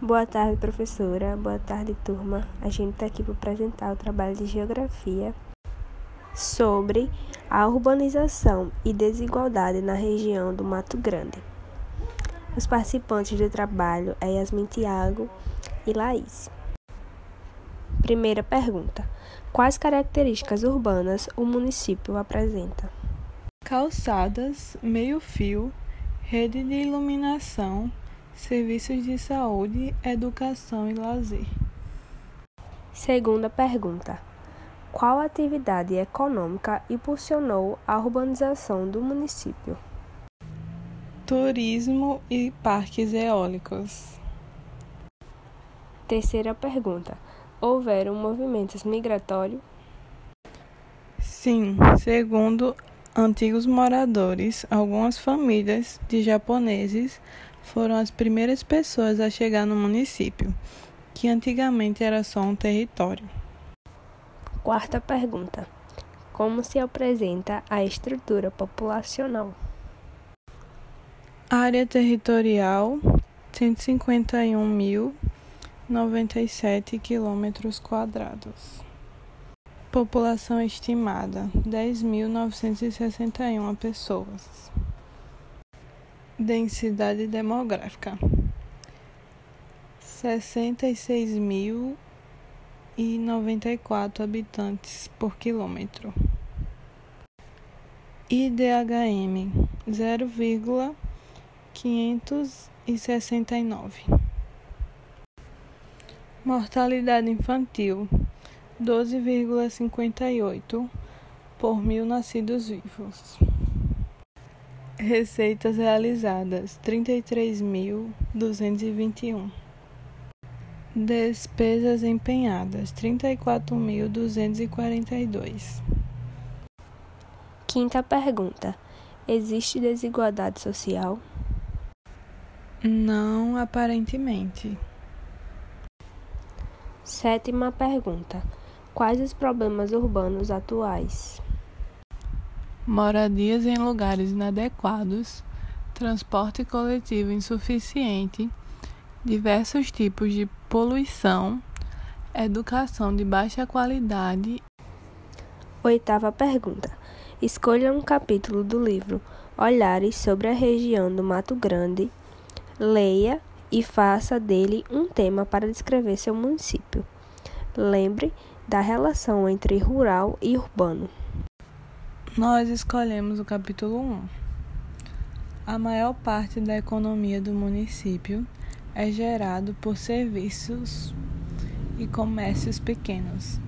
Boa tarde, professora. Boa tarde, turma. A gente está aqui para apresentar o trabalho de geografia sobre a urbanização e desigualdade na região do Mato Grande. Os participantes do trabalho é Yasmin Tiago e Laís. Primeira pergunta: Quais características urbanas o município apresenta? Calçadas, meio-fio, rede de iluminação serviços de saúde, educação e lazer. Segunda pergunta: Qual atividade econômica impulsionou a urbanização do município? Turismo e parques eólicos. Terceira pergunta: Houveram movimentos migratórios? Sim, segundo antigos moradores, algumas famílias de japoneses foram as primeiras pessoas a chegar no município, que antigamente era só um território. Quarta pergunta: Como se apresenta a estrutura populacional? Área territorial: 151.097 quilômetros quadrados. População estimada: 10.961 pessoas. Densidade demográfica: sessenta e seis mil e noventa e quatro habitantes por quilômetro. IDHM zero vírgula quinhentos e sessenta e nove. Mortalidade infantil doze vírgula cinquenta e oito por mil nascidos vivos. Receitas realizadas: 33.221. Despesas empenhadas: 34.242. Quinta pergunta: Existe desigualdade social? Não aparentemente. Sétima pergunta: Quais os problemas urbanos atuais? moradias em lugares inadequados, transporte coletivo insuficiente, diversos tipos de poluição, educação de baixa qualidade. Oitava pergunta. Escolha um capítulo do livro Olhares sobre a região do Mato Grande, leia e faça dele um tema para descrever seu município. Lembre da relação entre rural e urbano. Nós escolhemos o capítulo 1. A maior parte da economia do município é gerado por serviços e comércios pequenos.